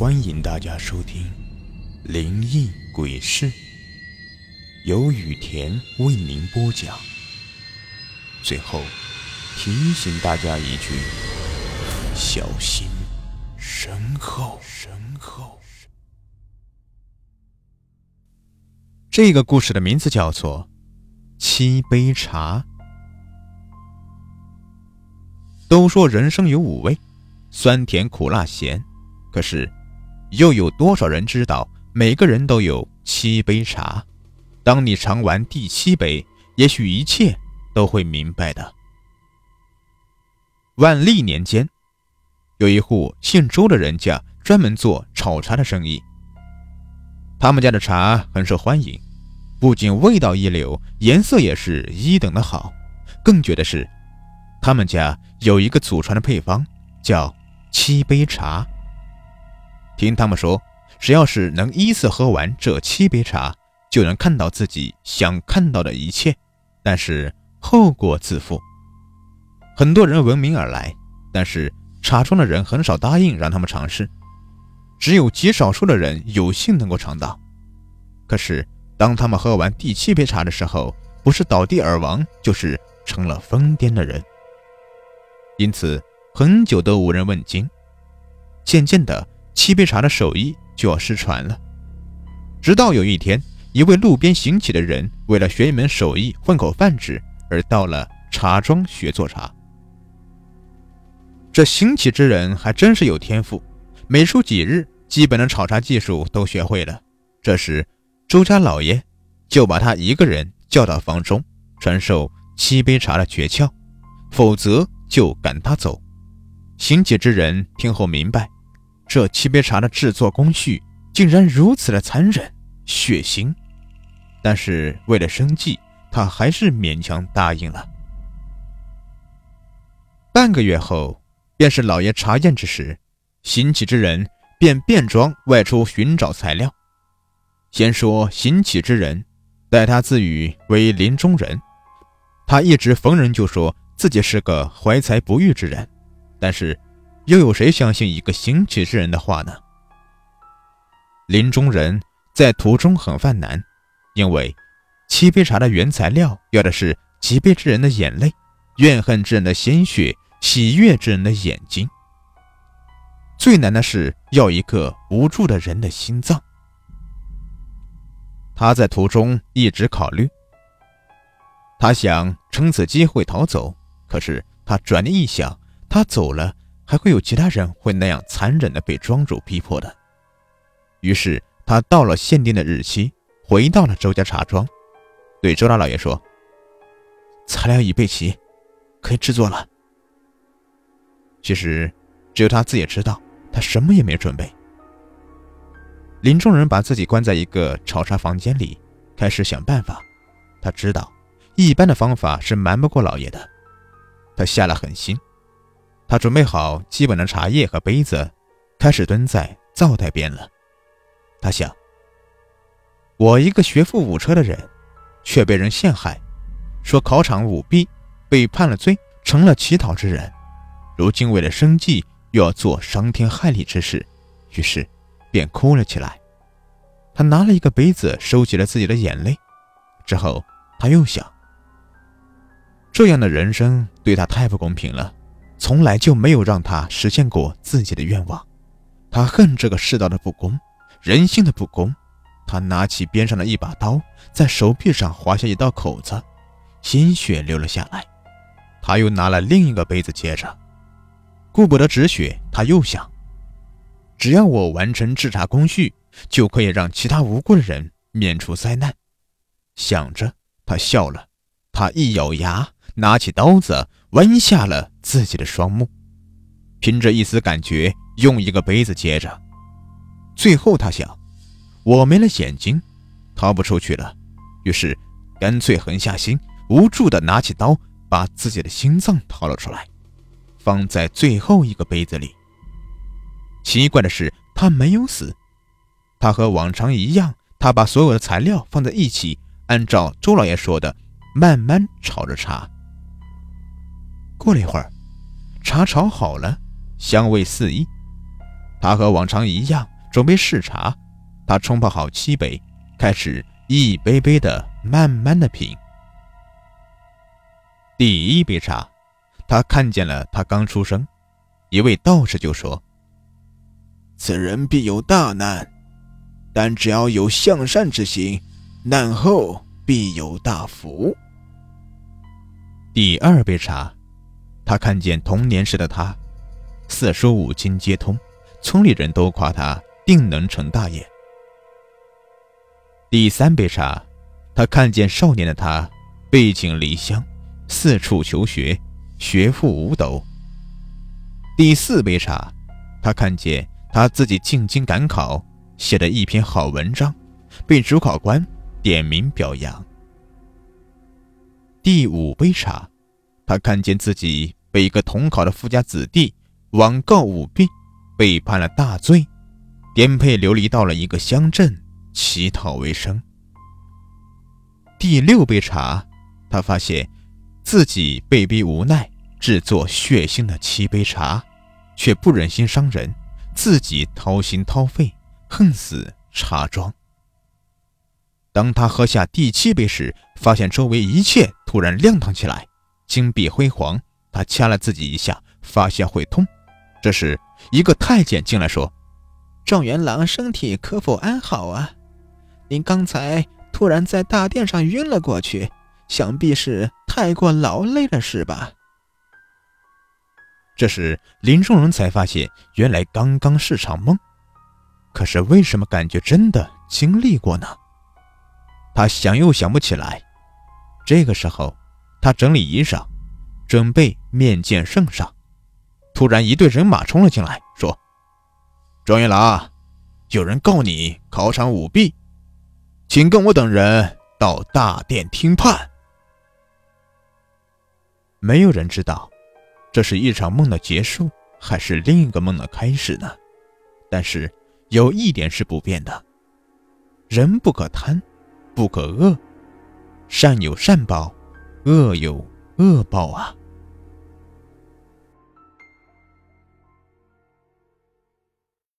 欢迎大家收听《灵异鬼事》，由雨田为您播讲。最后提醒大家一句：小心身后。身后。这个故事的名字叫做《七杯茶》。都说人生有五味：酸甜苦辣咸，可是。又有多少人知道，每个人都有七杯茶？当你尝完第七杯，也许一切都会明白的。万历年间，有一户姓周的人家，专门做炒茶的生意。他们家的茶很受欢迎，不仅味道一流，颜色也是一等的好。更绝的是，他们家有一个祖传的配方，叫七杯茶。听他们说，只要是能依次喝完这七杯茶，就能看到自己想看到的一切，但是后果自负。很多人闻名而来，但是茶庄的人很少答应让他们尝试，只有极少数的人有幸能够尝到。可是当他们喝完第七杯茶的时候，不是倒地而亡，就是成了疯癫的人。因此，很久都无人问津。渐渐的。七杯茶的手艺就要失传了。直到有一天，一位路边行乞的人为了学一门手艺混口饭吃，而到了茶庄学做茶。这行乞之人还真是有天赋，没出几日，基本的炒茶技术都学会了。这时，周家老爷就把他一个人叫到房中，传授七杯茶的诀窍，否则就赶他走。行乞之人听后明白。这七杯茶的制作工序竟然如此的残忍血腥，但是为了生计，他还是勉强答应了。半个月后，便是老爷查验之时，行乞之人便变装外出寻找材料。先说行乞之人，待他自语为林中人，他一直逢人就说自己是个怀才不遇之人，但是。又有谁相信一个行乞之人的话呢？林中人在途中很犯难，因为七杯茶的原材料要的是疾悲之人的眼泪、怨恨之人的鲜血、喜悦之人的眼睛。最难的是要一个无助的人的心脏。他在途中一直考虑，他想趁此机会逃走，可是他转念一想，他走了。还会有其他人会那样残忍的被庄主逼迫的。于是他到了限定的日期，回到了周家茶庄，对周大老爷说：“材料已备齐，可以制作了。”其实只有他自己知道，他什么也没准备。林中人把自己关在一个炒茶房间里，开始想办法。他知道一般的方法是瞒不过老爷的，他下了狠心。他准备好基本的茶叶和杯子，开始蹲在灶台边了。他想：我一个学富五车的人，却被人陷害，说考场舞弊，被判了罪，成了乞讨之人。如今为了生计，又要做伤天害理之事，于是便哭了起来。他拿了一个杯子，收起了自己的眼泪。之后他又想：这样的人生对他太不公平了。从来就没有让他实现过自己的愿望，他恨这个世道的不公，人性的不公。他拿起边上的一把刀，在手臂上划下一道口子，鲜血流了下来。他又拿了另一个杯子接着，顾不得止血，他又想：只要我完成制茶工序，就可以让其他无辜的人免除灾难。想着，他笑了，他一咬牙。拿起刀子，弯下了自己的双目，凭着一丝感觉，用一个杯子接着。最后，他想，我没了眼睛，逃不出去了，于是干脆狠下心，无助地拿起刀，把自己的心脏掏了出来，放在最后一个杯子里。奇怪的是，他没有死，他和往常一样，他把所有的材料放在一起，按照周老爷说的，慢慢炒着茶。过了一会儿，茶炒好了，香味四溢。他和往常一样准备试茶，他冲泡好七杯，开始一杯杯的慢慢的品。第一杯茶，他看见了他刚出生，一位道士就说：“此人必有大难，但只要有向善之心，难后必有大福。”第二杯茶，他看见童年时的他，四书五经皆通，村里人都夸他定能成大业。第三杯茶，他看见少年的他背井离乡，四处求学，学富五斗。第四杯茶，他看见他自己进京赶考，写的一篇好文章，被主考官点名表扬。第五杯茶，他看见自己被一个同考的富家子弟枉告舞弊，被判了大罪，颠沛流离到了一个乡镇乞讨为生。第六杯茶，他发现自己被逼无奈制作血腥的七杯茶，却不忍心伤人，自己掏心掏肺，恨死茶庄。当他喝下第七杯时，发现周围一切突然亮堂起来，金碧辉煌。他掐了自己一下，发现会痛。这时，一个太监进来说：“状元郎身体可否安好啊？您刚才突然在大殿上晕了过去，想必是太过劳累了，是吧？”这时，林中人才发现，原来刚刚是场梦。可是，为什么感觉真的经历过呢？他想又想不起来。这个时候，他整理衣裳，准备面见圣上。突然，一队人马冲了进来，说：“状元郎，有人告你考场舞弊，请跟我等人到大殿听判。”没有人知道，这是一场梦的结束，还是另一个梦的开始呢？但是有一点是不变的：人不可贪。不可恶，善有善报，恶有恶报啊！